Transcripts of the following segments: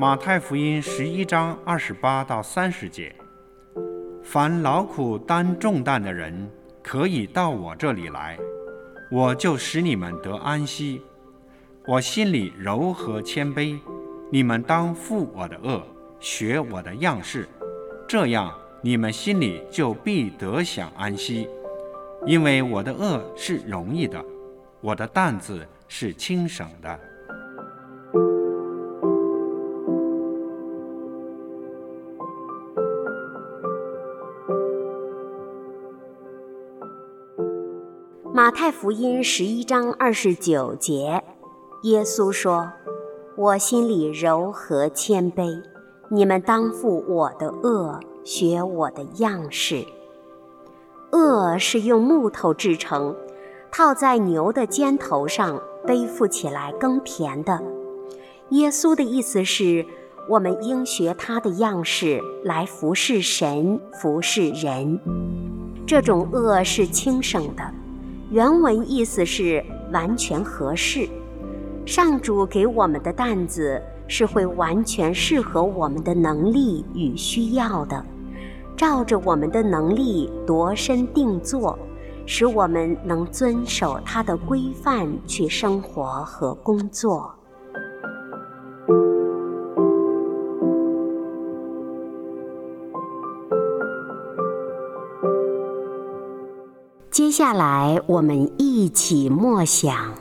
马太福音十一章二十八到三十节：凡劳苦担重担的人，可以到我这里来，我就使你们得安息。我心里柔和谦卑，你们当负我的恶，学我的样式，这样你们心里就必得享安息。因为我的恶是容易的，我的担子是轻省的。马太福音十一章二十九节，耶稣说：“我心里柔和谦卑，你们当负我的恶，学我的样式。恶是用木头制成，套在牛的肩头上，背负起来耕田的。耶稣的意思是，我们应学他的样式来服侍神，服侍人。这种恶是轻省的。”原文意思是完全合适，上主给我们的担子是会完全适合我们的能力与需要的，照着我们的能力度身定做，使我们能遵守它的规范去生活和工作。接下来，我们一起默想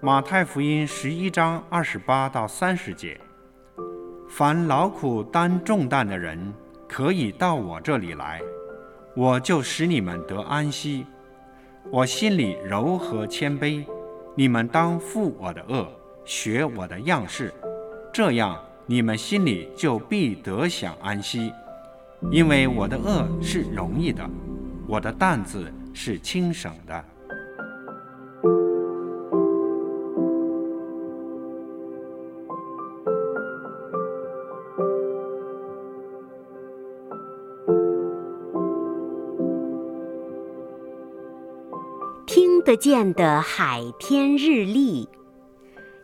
马太福音十一章二十八到三十节：凡劳苦担重担的人，可以到我这里来，我就使你们得安息。我心里柔和谦卑，你们当负我的恶，学我的样式，这样你们心里就必得享安息。因为我的恶是容易的，我的担子是轻省的。听得见的海天日历。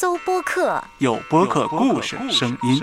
搜播客，有播客故事声音。